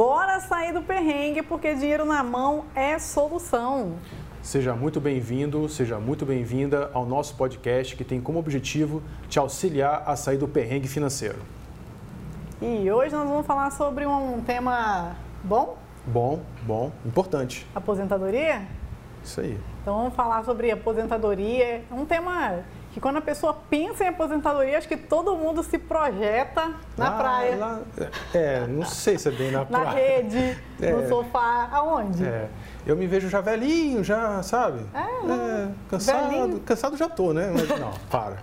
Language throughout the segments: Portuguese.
Bora sair do perrengue porque dinheiro na mão é solução. Seja muito bem-vindo, seja muito bem-vinda ao nosso podcast que tem como objetivo te auxiliar a sair do perrengue financeiro. E hoje nós vamos falar sobre um tema bom? Bom, bom, importante. Aposentadoria? Isso aí. Então vamos falar sobre aposentadoria. É um tema que quando a pessoa pensa em aposentadoria, acho que todo mundo se projeta na Lá- praia, lá- é, não sei se é bem na, na praia. rede, É. no sofá, aonde? É, eu me vejo já velhinho, já, sabe? É, cansado, velhinho. cansado já tô, né? Mas não, para.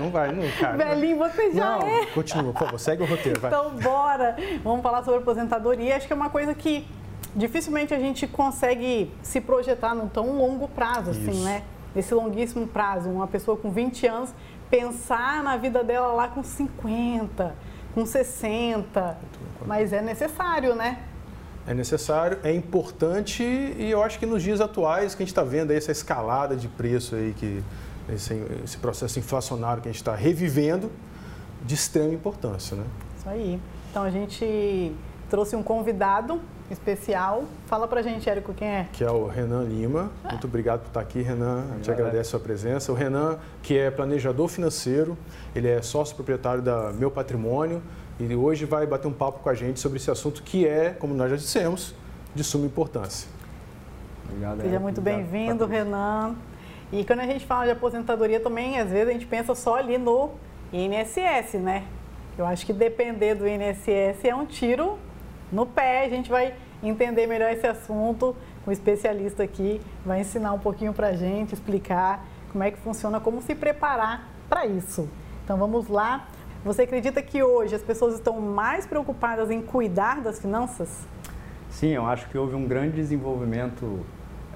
Não vai, não, cara. Velhinho, você já não, é. continua, por favor, segue o roteiro, vai. Então, bora! Vamos falar sobre aposentadoria. Acho que é uma coisa que dificilmente a gente consegue se projetar num tão longo prazo, assim, Isso. né? Nesse longuíssimo prazo. Uma pessoa com 20 anos pensar na vida dela lá com 50, com 60. Mas é necessário, né? É necessário, é importante e eu acho que nos dias atuais que a gente está vendo aí essa escalada de preço aí, que esse, esse processo inflacionário que a gente está revivendo, de extrema importância, né? Isso aí. Então a gente trouxe um convidado especial. Fala pra gente, Érico, quem é? Que é o Renan Lima. Muito obrigado por estar aqui, Renan. A gente Obrigado. agradece a sua presença. O Renan, que é planejador financeiro, ele é sócio proprietário da Meu Patrimônio e hoje vai bater um papo com a gente sobre esse assunto que é, como nós já dissemos, de suma importância. Obrigado, Seja Érico. muito bem-vindo. Renan. E quando a gente fala de aposentadoria também, às vezes a gente pensa só ali no INSS, né? Eu acho que depender do INSS é um tiro no pé. A gente vai entender melhor esse assunto. O especialista aqui vai ensinar um pouquinho pra gente, explicar como é que funciona, como se preparar para isso. Então vamos lá. Você acredita que hoje as pessoas estão mais preocupadas em cuidar das finanças? Sim, eu acho que houve um grande desenvolvimento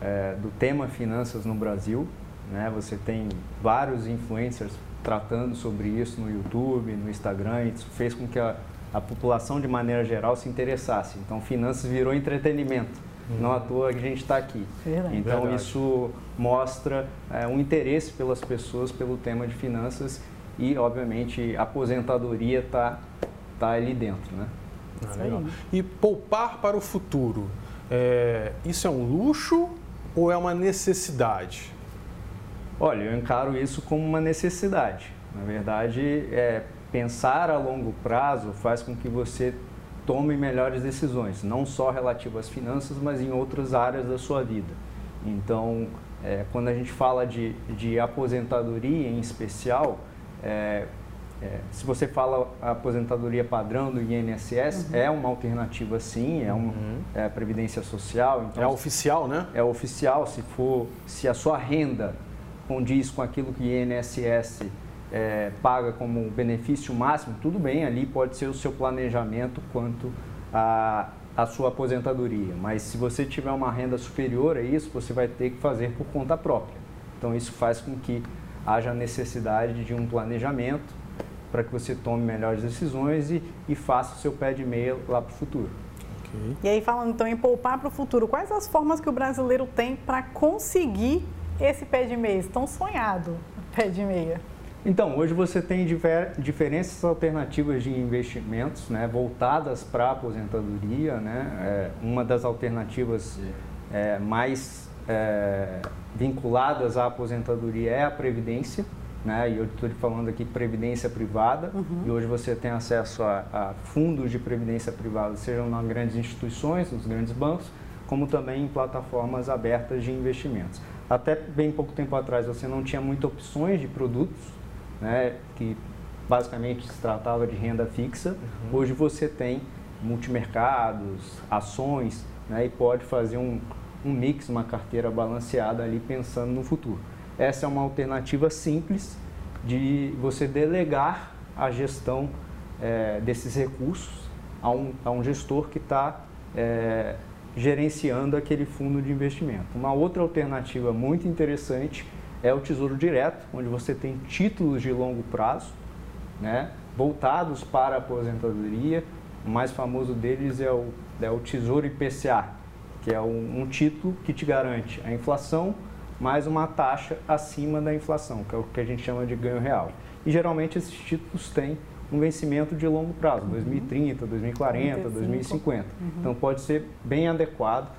eh, do tema finanças no Brasil. Né? Você tem vários influencers tratando sobre isso no YouTube, no Instagram. e Isso fez com que a, a população, de maneira geral, se interessasse. Então, finanças virou entretenimento. Não à toa que a gente está aqui. Verdade. Então, Verdade. isso mostra eh, um interesse pelas pessoas pelo tema de finanças e, obviamente, a aposentadoria está tá ali dentro. Né? Ah, legal. E poupar para o futuro, é, isso é um luxo ou é uma necessidade? Olha, eu encaro isso como uma necessidade. Na verdade, é, pensar a longo prazo faz com que você tome melhores decisões, não só relativas às finanças, mas em outras áreas da sua vida. Então, é, quando a gente fala de, de aposentadoria em especial, é, é, se você fala a aposentadoria padrão do INSS, é uma alternativa sim, é uma é, previdência social. Então, É oficial, né? é oficial, se for, se a sua renda condiz com aquilo que o INSS é, paga como benefício máximo, tudo bem, ali pode ser o seu planejamento quanto à a, sua aposentadoria. Mas se você tiver uma renda superior a isso, você vai ter que fazer por conta própria. Então isso faz com que haja necessidade de um planejamento para que você tome melhores decisões e, e faça o seu pé de meia lá para o futuro. Ok. E aí, falando então em poupar para o futuro, quais as formas que o brasileiro tem para conseguir esse pé de meia, esse tão sonhado pé de meia? Então, hoje você tem diver, diferentes alternativas de investimentos né, voltadas para a aposentadoria. Né? É, uma das alternativas é, mais é, vinculadas à aposentadoria é a Previdência. Né? E eu estou falando aqui de Previdência Privada. E hoje você tem acesso a, a fundos de Previdência Privada, sejam nas grandes instituições, nos grandes bancos, como também em plataformas abertas de investimentos. Até bem pouco tempo atrás você não tinha muitas opções de produtos, né, que basicamente se tratava de renda fixa. Hoje você tem multimercados, ações, né, e pode fazer um, um mix, uma carteira balanceada ali pensando no futuro. Essa é uma alternativa simples de você delegar a gestão eh, desses recursos a um, a um gestor que está eh, gerenciando aquele fundo de investimento. Uma outra alternativa muito interessante é o Tesouro Direto, onde você tem títulos de longo prazo, né, voltados para a aposentadoria. O mais famoso deles é o, é o Tesouro IPCA, que é um, um título que te garante a inflação mais uma taxa acima da inflação, que é o que a gente chama de ganho real. E geralmente esses títulos têm um vencimento de longo prazo, uhum. 2030, 2040, 2050. Uhum. Então pode ser bem adequado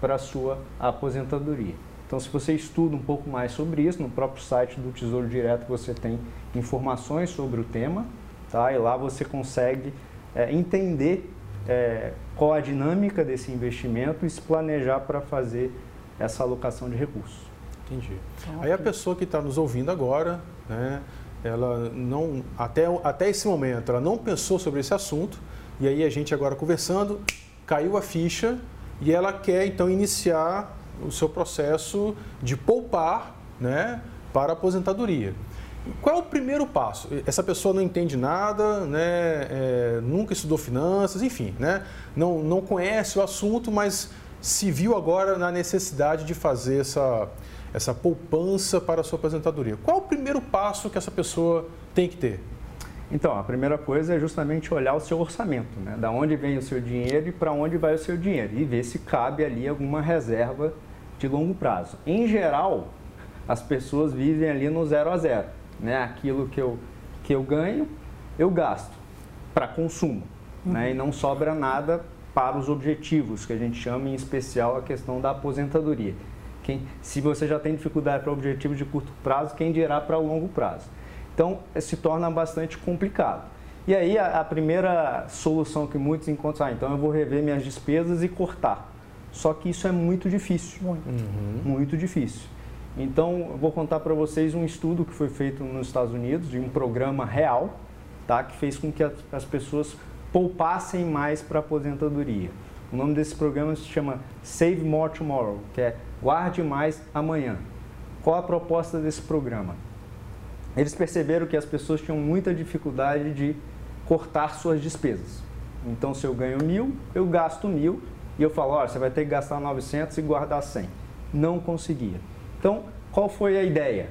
para a sua aposentadoria. Então, se você estuda um pouco mais sobre isso, no próprio site do Tesouro Direto você tem informações sobre o tema, tá? E lá você consegue é, entender é, qual a dinâmica desse investimento e se planejar para fazer essa alocação de recursos. Entendi. Aí a pessoa que está nos ouvindo agora, né, ela não até, até esse momento ela não pensou sobre esse assunto e aí a gente agora conversando caiu a ficha e ela quer então iniciar o seu processo de poupar né, para a aposentadoria. Qual é o primeiro passo? Essa pessoa não entende nada, né, é, nunca estudou finanças, enfim, né, não, não conhece o assunto, mas se viu agora na necessidade de fazer essa, essa poupança para a sua aposentadoria. Qual é o primeiro passo que essa pessoa tem que ter? Então, a primeira coisa é justamente olhar o seu orçamento, né? Da onde vem o seu dinheiro e para onde vai o seu dinheiro e ver se cabe ali alguma reserva de longo prazo. Em geral, as pessoas vivem ali no zero a zero, né? Aquilo que eu, que eu ganho, eu gasto para consumo, uhum. né? E não sobra nada para os objetivos, que a gente chama em especial a questão da aposentadoria. Quem, se você já tem dificuldade para objetivos de curto prazo, quem dirá para o longo prazo? Então, se torna bastante complicado. E aí, a, a primeira solução que muitos encontram, ah, então eu vou rever minhas despesas e cortar. Só que isso é muito difícil. Muito. Uhum. Muito difícil. Então, eu vou contar para vocês um estudo que foi feito nos Estados Unidos, de um programa real, tá? que fez com que as pessoas poupassem mais para a aposentadoria. O nome desse programa se chama Save More Tomorrow, que é Guarde Mais Amanhã. Qual a proposta desse programa? eles perceberam que as pessoas tinham muita dificuldade de cortar suas despesas. Então, se eu ganho mil, eu gasto mil e eu falo, olha, você vai ter que gastar 900 e guardar 100. Não conseguia. Então, qual foi a ideia?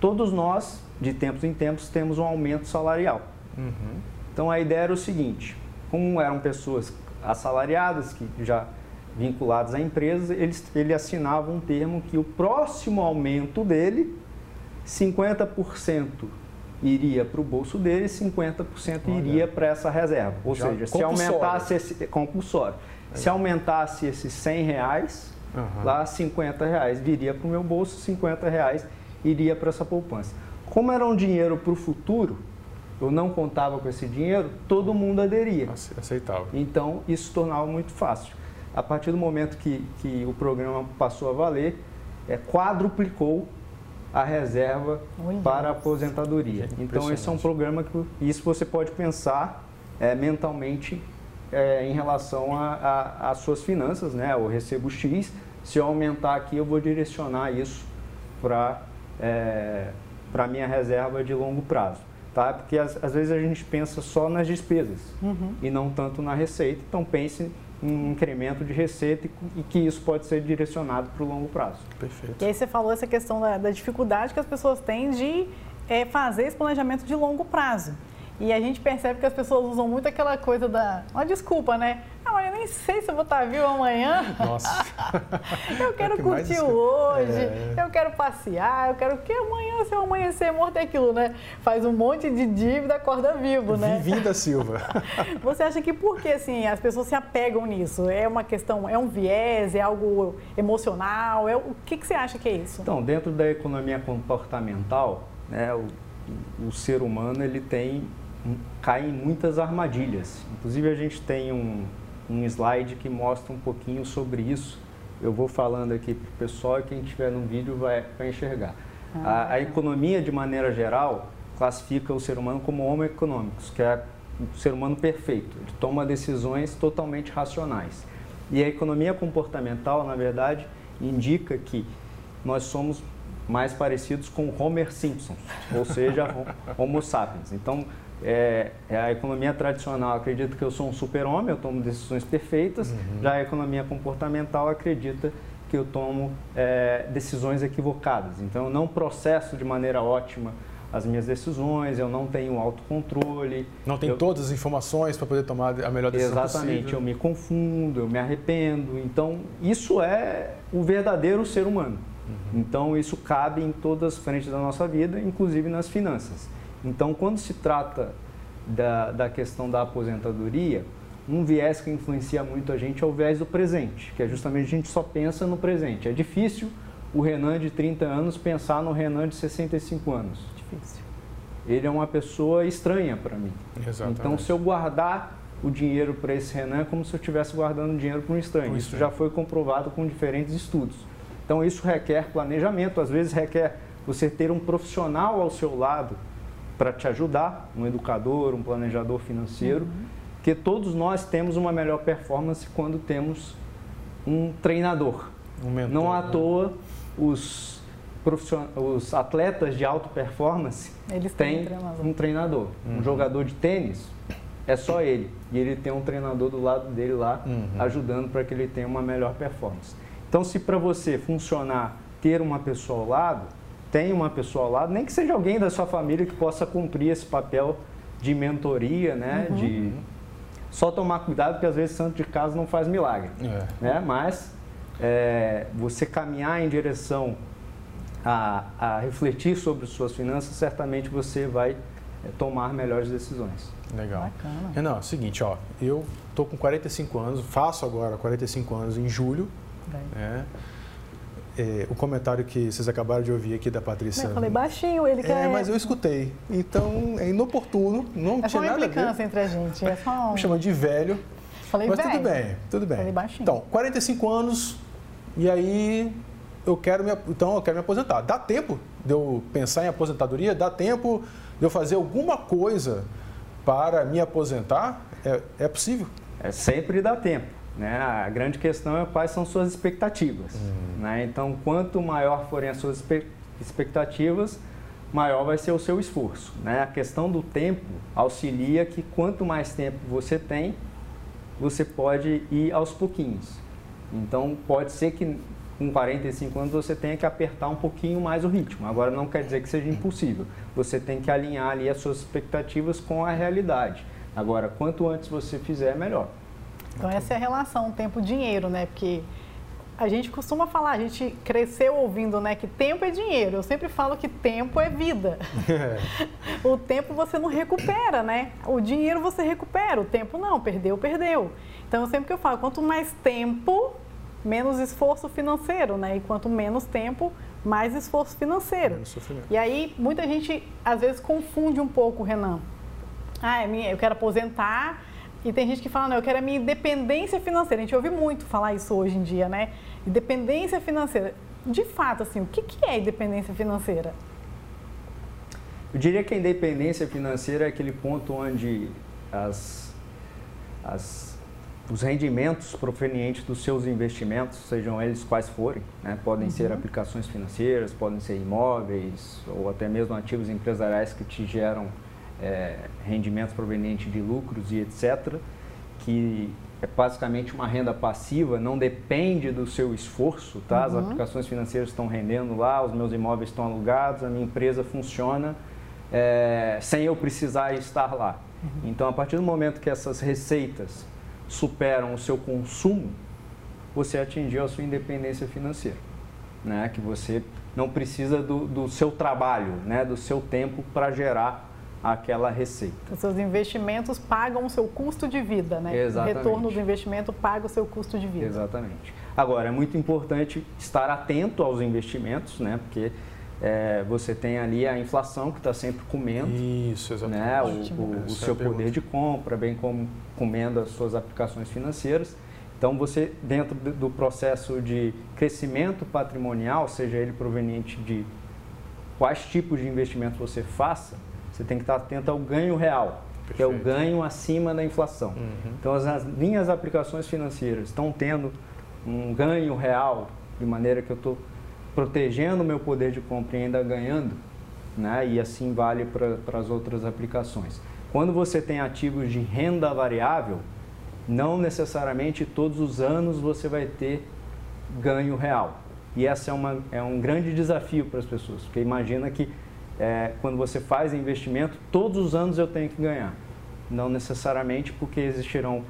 Todos nós, de tempos em tempos, temos um aumento salarial. Uhum. Então, a ideia era o seguinte, como eram pessoas assalariadas, que já vinculadas à empresa, eles, ele assinava um termo que o próximo aumento dele 50% iria para o bolso dele e 50% iria para essa reserva. Ou Já seja, se aumentasse esse compulsório, é. Se aumentasse esses 100 reais, uhum. lá 50 reais viria para o meu bolso, 50 reais iria para essa poupança. Como era um dinheiro para o futuro, eu não contava com esse dinheiro, todo mundo aderia. Aceitava. Então, isso se tornava muito fácil. A partir do momento que, que o programa passou a valer, é, quadruplicou a reserva para a aposentadoria. Então, esse é um programa que isso você pode pensar é, mentalmente é, em relação às suas finanças, né? Eu recebo X, se eu aumentar aqui, eu vou direcionar isso para é, a minha reserva de longo prazo. Tá? Porque às, às vezes a gente pensa só nas despesas uhum. e não tanto na receita. Então pense um incremento de receita e que isso pode ser direcionado para o longo prazo. Perfeito. E aí você falou essa questão da, da dificuldade que as pessoas têm de é, fazer esse planejamento de longo prazo. E a gente percebe que as pessoas usam muito aquela coisa da. Uma desculpa, né? Não, eu nem sei se eu vou estar vivo amanhã. Nossa. eu quero é que curtir mais... hoje, é... eu quero passear, eu quero que amanhã, se eu amanhecer morto é aquilo, né? Faz um monte de dívida, acorda vivo, né? Vivinda Silva. Você acha que por que assim, as pessoas se apegam nisso? É uma questão, é um viés, é algo emocional? É, o que, que você acha que é isso? Então, dentro da economia comportamental, né, o, o ser humano ele tem cai em muitas armadilhas. Inclusive a gente tem um, um slide que mostra um pouquinho sobre isso. Eu vou falando aqui para o pessoal e quem estiver no vídeo vai, vai enxergar. Ah, a, a, economia, de maneira geral, classifica o ser humano como homo econômicos, que é o ser humano perfeito. Ele toma decisões totalmente racionais. E a economia comportamental, na verdade, indica que nós somos mais parecidos com Homer Simpson, ou seja, Homo sapiens. Então, é, é, a economia tradicional acredita que eu sou um super-homem, eu tomo decisões perfeitas, uhum. já a economia comportamental acredita que eu tomo é, decisões equivocadas. Então, eu não processo de maneira ótima as minhas decisões, eu não tenho autocontrole. Não tem eu... todas as informações para poder tomar a melhor decisão Exatamente, possível. eu me confundo, eu me arrependo. Então, isso é o verdadeiro ser humano. Uhum. Então, isso cabe em todas as frentes da nossa vida, inclusive nas finanças. Então, quando se trata da, da questão da aposentadoria, um viés que influencia muito a gente é o viés do presente, que é justamente a gente só pensa no presente. É difícil o Renan de 30 anos pensar no Renan de 65 anos. Difícil. Ele é uma pessoa estranha para mim. Exatamente. Então, se eu guardar o dinheiro para esse Renan, é como se eu estivesse guardando dinheiro para um estranho. Isso já foi comprovado com diferentes estudos. Então, isso requer planejamento, às vezes requer você ter um profissional ao seu lado para te ajudar, um educador, um planejador financeiro, porque todos nós temos uma melhor performance quando temos um treinador. Um mentor, Não à né? toa os, profission... os atletas de alta performance Eles têm têm um treinador. um treinador. Uhum. Um jogador de tênis é só ele. E ele tem um treinador do lado dele lá, Uhum. ajudando para que ele tenha uma melhor performance. Então, se para você funcionar ter uma pessoa ao lado, tem uma pessoa ao lado, nem que seja alguém da sua família que possa cumprir esse papel de mentoria, né? Uhum. De só tomar cuidado, porque às vezes santo de casa não faz milagre É. né? Mas é, você caminhar em direção a, a refletir sobre suas finanças, certamente você vai é, tomar melhores decisões. Legal. Bacana. Renan, é o seguinte, ó, eu tô com 45 anos, faço agora 45 anos em julho, Bem. né? É, o comentário que vocês acabaram de ouvir aqui da Patrícia. Eu falei baixinho, ele quer. É, mas eu escutei. Então é inoportuno, não É tinha uma nada a ver. implicância entre a gente. É só um... Me chamando de velho. Falei mas velho. tudo bem, tudo bem. Falei baixinho. Então, 45 anos e aí eu quero me, então eu quero me aposentar. Dá tempo de eu pensar em aposentadoria? Dá tempo de eu fazer alguma coisa para me aposentar? É, é possível? É, sempre dá tempo. Né? A grande questão é quais são suas expectativas. Né? Então, quanto maior forem as suas expectativas, maior vai ser o seu esforço. Né? A questão do tempo auxilia que quanto mais tempo você tem, você pode ir aos pouquinhos. Então, pode ser que com 45 anos você tenha que apertar um pouquinho mais o ritmo. Agora, não quer dizer que seja impossível. Você tem que alinhar ali as suas expectativas com a realidade. Agora, quanto antes você fizer, melhor. Então essa é a relação tempo-dinheiro, né? Porque a gente costuma falar, a gente cresceu ouvindo, né, que tempo é dinheiro. Eu sempre falo que tempo é vida. o tempo você não recupera, né? O dinheiro você recupera, o tempo não, perdeu, perdeu. Então sempre que eu falo, quanto mais tempo, menos esforço financeiro, né? E quanto menos tempo, mais esforço financeiro. Menos sofrimento. E aí muita gente às vezes confunde um pouco, Renan. Ah, é minha- eu quero aposentar. E tem gente que fala, não, eu quero a minha independência financeira. A gente ouve muito falar isso hoje em dia, né? Independência financeira. De fato, assim, o que, que é independência financeira? Eu diria que a independência financeira é aquele ponto onde as, as, os rendimentos provenientes dos seus investimentos, sejam eles quais forem, né? podem ser aplicações financeiras, podem ser imóveis ou até mesmo ativos empresariais que te geram eh, rendimentos provenientes de lucros e etc., que é basicamente uma renda passiva, não depende do seu esforço, tá? As aplicações financeiras estão rendendo lá, os meus imóveis estão alugados, a minha empresa funciona é, sem eu precisar estar lá. Então, a partir do momento que essas receitas superam o seu consumo, você atingiu a sua independência financeira, né? Que você não precisa do, do seu trabalho, né? Do seu tempo para gerar aquela receita. Os seus investimentos pagam o seu custo de vida, né? Exatamente. O retorno do investimento paga o seu custo de vida. Exatamente. Agora, é muito importante estar atento aos investimentos, né? Porque é, você tem ali a inflação que está sempre comendo, Isso, exatamente. né? O, o- o é seu poder de compra, bem como comendo as suas aplicações financeiras. Então, você, dentro do do processo de crescimento patrimonial, seja ele proveniente de quais tipos de investimento você faça, você tem que estar atento ao ganho real, que é o Perfeito. ganho acima da inflação. Uhum. Então, as, as minhas aplicações financeiras estão tendo um ganho real, de maneira que eu estou protegendo o meu poder de compra e ainda ganhando, né? e assim vale para as outras aplicações. Quando você tem ativos de renda variável, não necessariamente todos os anos você vai ter ganho real. E esse é, uma, é um grande desafio para as pessoas, porque imagina que é, quando você faz investimento, todos os anos eu tenho que ganhar. Não necessariamente porque existirão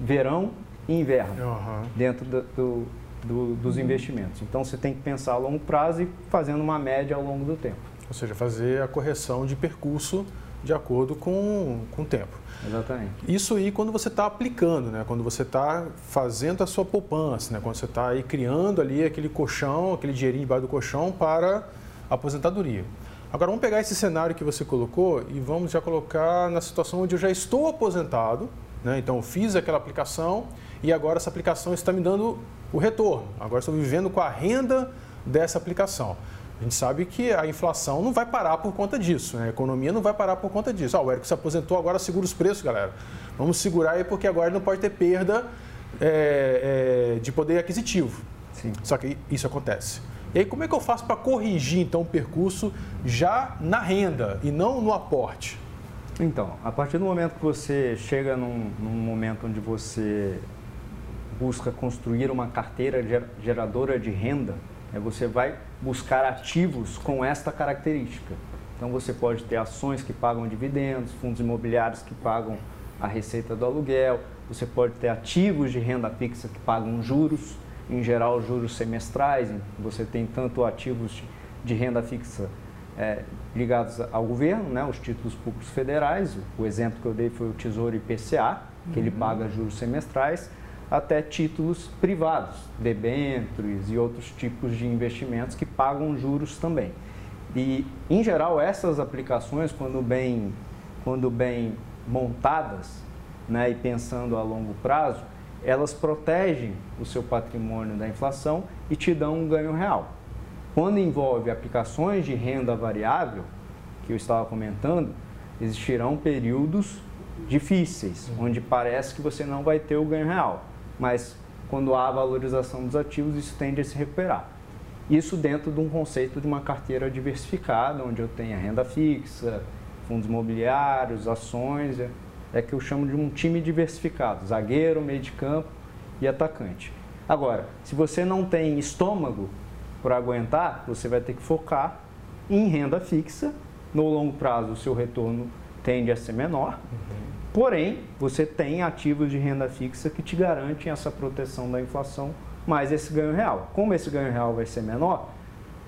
verão e inverno Aham. dentro do, do- do- dos investimentos. Então você tem que pensar a longo prazo e fazendo uma média ao longo do tempo. Ou seja, fazer a correção de percurso de acordo com, com o tempo. Exatamente. Isso aí quando você está aplicando, né? quando você está fazendo a sua poupança, né? quando você está aí criando ali aquele colchão, aquele dinheirinho debaixo do colchão para a aposentadoria. Agora vamos pegar esse cenário que você colocou e vamos já colocar na situação onde eu já estou aposentado, né? então fiz aquela aplicação e agora essa aplicação está me dando o retorno. Agora estou vivendo com a renda dessa aplicação. A gente sabe que a inflação não vai parar por conta disso, né? a economia não vai parar por conta disso. Ah, o Érico se aposentou, agora segura os preços, galera. Vamos segurar aí porque agora não pode ter perda é, é, de poder aquisitivo. Sim. Só que isso acontece. E aí, como é que eu faço para corrigir então o percurso já na renda e não no aporte? Então, a partir do momento que você chega num, num momento onde você busca construir uma carteira geradora de renda, é, você vai buscar ativos com esta característica. Então você pode ter ações que pagam dividendos, fundos imobiliários que pagam a receita do aluguel, você pode ter ativos de renda fixa que pagam juros, em geral juros semestrais, você tem tanto ativos de renda fixa é, ligados ao governo, né, os títulos públicos federais, o exemplo que eu dei foi o Tesouro IPCA, que uhum. ele paga juros semestrais, até títulos privados, debêntures e outros tipos de investimentos que pagam juros também. E, em geral, essas aplicações, quando bem, quando bem montadas né, e pensando a longo prazo, elas protegem o seu patrimônio da inflação e te dão um ganho real. Quando envolve aplicações de renda variável, que eu estava comentando, existirão períodos difíceis, onde parece que você não vai ter o ganho real mas quando há valorização dos ativos, isso tende a se recuperar. Isso dentro de um conceito de uma carteira diversificada, onde eu tenha renda fixa, fundos imobiliários, ações, é, que eu chamo de um time diversificado, zagueiro, meio de campo e atacante. Agora, se você não tem estômago para aguentar, você vai ter que focar em renda fixa. No longo prazo, o seu retorno tende a ser menor. Uhum. Porém, você tem ativos de renda fixa que te garantem essa proteção da inflação mais esse ganho real. Como esse ganho real vai ser menor,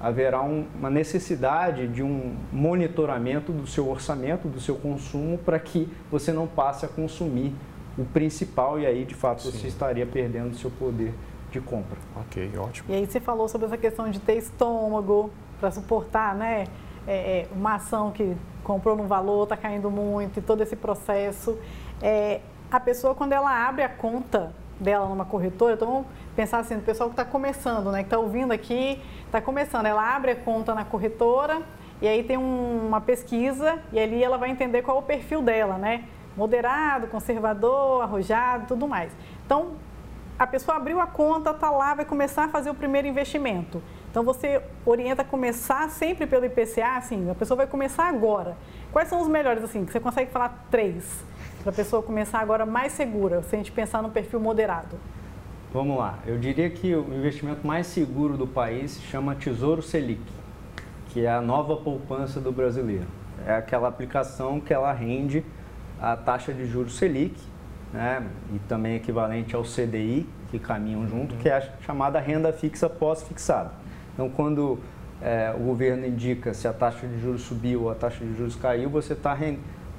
haverá um, uma necessidade de um monitoramento do seu orçamento, do seu consumo, para que você não passe a consumir o principal e aí, de fato, Sim. você estaria perdendo o seu poder de compra. Ok, ótimo. E aí você falou sobre essa questão de ter estômago para suportar, né? É, é, uma ação que comprou no valor, está caindo muito, e todo esse processo. É, a pessoa, quando ela abre a conta dela numa corretora, então vamos pensar assim, o pessoal que está começando, né, que está ouvindo aqui, está começando, ela abre a conta na corretora e aí tem um, uma pesquisa e ali ela vai entender qual é o perfil dela, né? Moderado, conservador, arrojado, tudo mais. Então, a pessoa abriu a conta, está lá, vai começar a fazer o primeiro investimento. Então você orienta a começar sempre pelo IPCA, assim, a pessoa vai começar agora. Quais são os melhores, assim, que você consegue falar três, para a pessoa começar agora mais segura, se a gente pensar no perfil moderado? Vamos lá, eu diria que o investimento mais seguro do país se chama Tesouro Selic, que é a nova poupança do brasileiro. É aquela aplicação que ela rende a taxa de juros Selic, né, e também equivalente ao CDI, que caminham junto, que é a chamada renda fixa pós-fixada. Então, quando é, o governo indica se a taxa de juros subiu ou a taxa de juros caiu, você tá,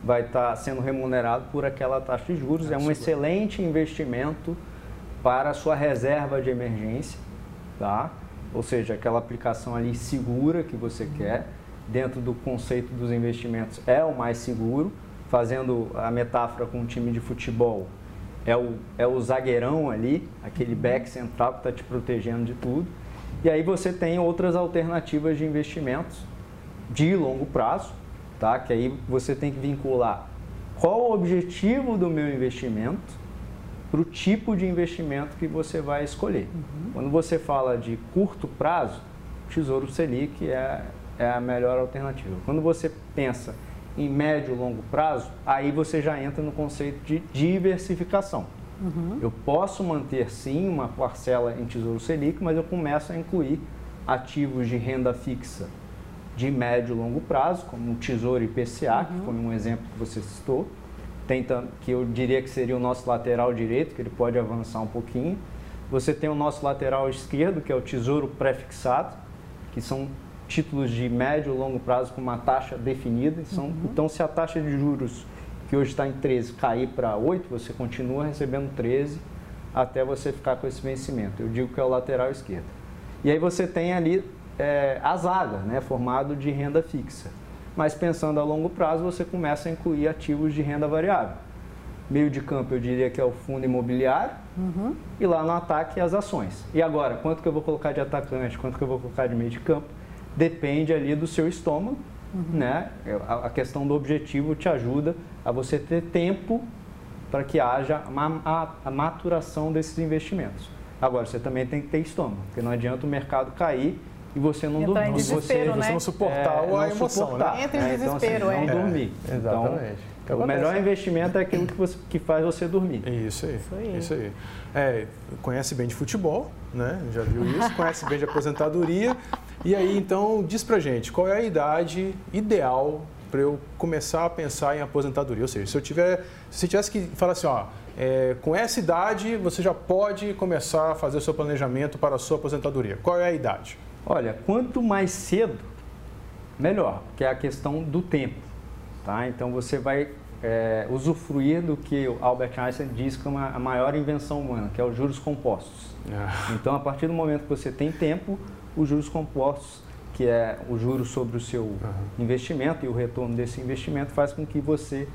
vai estar tá sendo remunerado por aquela taxa de juros. É, é um excelente investimento para a sua reserva de emergência, tá? ou seja, aquela aplicação ali segura que você quer, dentro do conceito dos investimentos, é o mais seguro. Fazendo a metáfora com um time de futebol, é o, é o zagueirão ali, aquele back central que está te protegendo de tudo. E aí você tem outras alternativas de investimentos de longo prazo, tá? Que aí você tem que vincular qual o objetivo do meu investimento para o tipo de investimento que você vai escolher. Uhum. Quando você fala de curto prazo, Tesouro Selic é, é a melhor alternativa. Quando você pensa em médio e longo prazo, aí você já entra no conceito de diversificação. Uhum. Eu posso manter sim uma parcela em Tesouro Selic, mas eu começo a incluir ativos de renda fixa de médio e longo prazo, como o Tesouro IPCA, uhum. que foi um exemplo que você citou, tem, que eu diria que seria o nosso lateral direito, que ele pode avançar um pouquinho. Você tem o nosso lateral esquerdo, que é o Tesouro Prefixado, que são títulos de médio e longo prazo com uma taxa definida. São, uhum. Então, se a taxa de juros que hoje está em 13 cair para 8, você continua recebendo 13 até você ficar com esse vencimento. Eu digo que é o lateral esquerdo. E aí você tem ali é, a zaga, né, formado de renda fixa. Mas pensando a longo prazo, você começa a incluir ativos de renda variável. Meio de campo, eu diria que é o fundo imobiliário. Uhum. E lá no ataque, as ações. E agora, quanto que eu vou colocar de atacante, quanto que eu vou colocar de meio de campo? Depende ali do seu estômago. Uhum. Né? A, a questão do objetivo te ajuda a você ter tempo para que haja a, a, maturação desses investimentos. Agora, você também tem que ter estômago, porque não adianta o mercado cair e você não Entrar dormir. Você, né? você não suportar é, a emoção, suportar. né? Entra em desespero, então, assim, é. Não dormir. É, exatamente. Então, o melhor investimento é aquilo que, você, que faz você dormir. Isso aí. Isso aí. Isso aí. É, conhece bem de futebol, né? Já viu isso? conhece bem de aposentadoria. E aí, então, diz pra gente, qual é a idade ideal para eu começar a pensar em aposentadoria. Ou seja, se eu tiver, se tivesse que falar assim, ó, é, com essa idade você já pode começar a fazer o seu planejamento para a sua aposentadoria. Qual é a idade? Olha, quanto mais cedo, melhor, que é a questão do tempo. Tá? Então você vai é, usufruir do que o Albert Einstein diz que é uma, a maior invenção humana, que é os juros compostos. Ah. Então, a partir do momento que você tem tempo, os juros compostos que é o juro sobre o seu uhum. investimento e o retorno desse investimento faz com que você,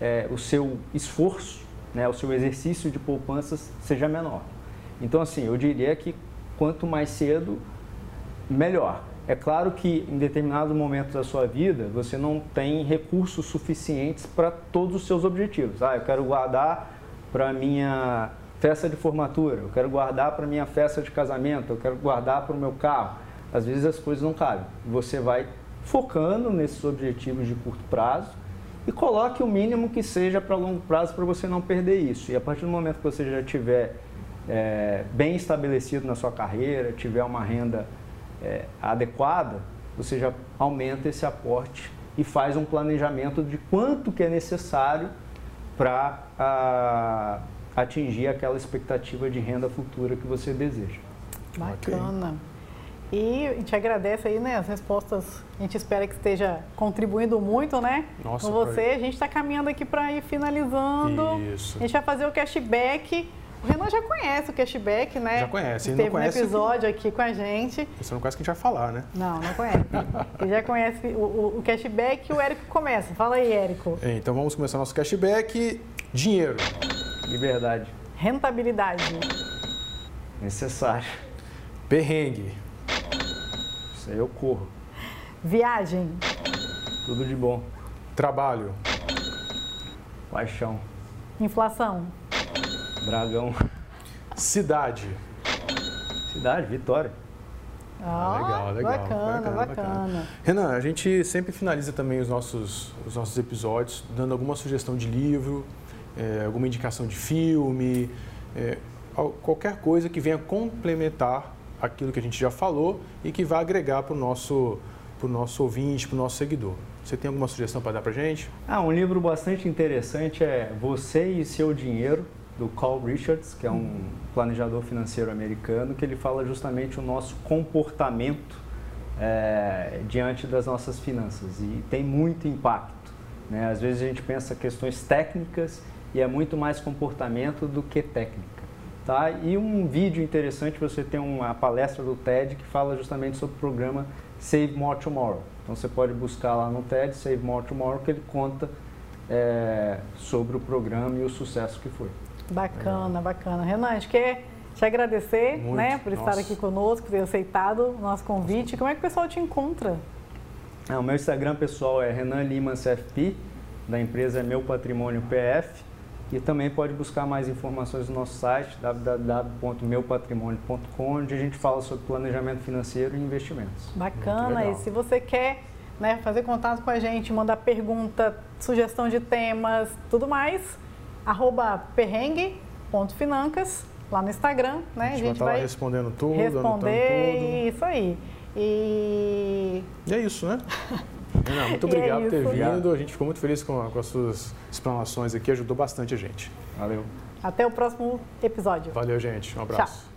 é, o seu esforço, né, o seu exercício de poupanças seja menor. Então, assim, eu diria que quanto mais cedo, melhor. É claro que em determinados momentos da sua vida você não tem recursos suficientes para todos os seus objetivos. Ah, eu quero guardar para minha festa de formatura, eu quero guardar para minha festa de casamento, eu quero guardar para o meu carro às vezes as coisas não cabem. Você vai focando nesses objetivos de curto prazo e coloque o mínimo que seja para longo prazo para você não perder isso. E a partir do momento que você já tiver é, bem estabelecido na sua carreira, tiver uma renda é, adequada, você já aumenta esse aporte e faz um planejamento de quanto que é necessário para atingir aquela expectativa de renda futura que você deseja. Bacana. Okay. E a gente agradece aí, né, as respostas. A gente espera que esteja contribuindo muito, né? Nossa, com você. A gente está caminhando aqui para ir finalizando. Isso. A gente vai fazer o cashback. O Renan já conhece o cashback, né? Já conhece. Ele Teve conhece um episódio aqui com a gente. Você não conhece que a gente vai falar, né? Não, não conhece. Ele já conhece o, o, o cashback e o Érico começa. Fala aí, Érico. Então vamos começar nosso cashback. Dinheiro. Liberdade. Rentabilidade. Necessário. Perrengue. Isso aí eu corro. Viagem. Tudo de bom. Trabalho. Paixão. Inflação. Dragão. Cidade. Cidade, Vitória. Ah, legal, legal. Bacana, bacana, bacana. Renan, a gente sempre finaliza também os nossos, os nossos episódios dando alguma sugestão de livro, é, alguma indicação de filme, é, qualquer coisa que venha complementar aquilo que a gente já falou e que vai agregar para o nosso, pro nosso ouvinte, para o nosso seguidor. Você tem alguma sugestão para dar para a gente? Ah, um livro bastante interessante é Você e Seu Dinheiro, do Carl Richards, que é um planejador financeiro americano, que ele fala justamente o nosso comportamento é, diante das nossas finanças e tem muito impacto. Né? Às vezes a gente pensa questões técnicas e é muito mais comportamento do que técnica. Tá? E um vídeo interessante, você tem uma palestra do TED que fala justamente sobre o programa Save More Tomorrow. Então você pode buscar lá no TED Save More Tomorrow que ele conta é, sobre o programa e o sucesso que foi. Bacana, bacana. Renan, a gente quer te agradecer né, por estar aqui conosco, por ter aceitado o nosso convite. Como é que o pessoal te encontra? É, o meu Instagram pessoal é Renan Lima CFP, da empresa é Meu Patrimônio PF. E também pode buscar mais informações no nosso site www.meupatrimônio.com, onde a gente fala sobre planejamento financeiro e investimentos. Bacana, e se você quer né, fazer contato com a gente, mandar pergunta, sugestão de temas, tudo mais, arroba perrengue.financas, lá no Instagram, né? A gente, a gente vai, vai respondendo tudo, responder, tudo. isso aí. E... e é isso, né? Renan, muito obrigado é por ter vindo. A gente ficou muito feliz com, com as suas explanações aqui, ajudou bastante a gente. Valeu. Até o próximo episódio. Valeu, gente. Um abraço. Tchau.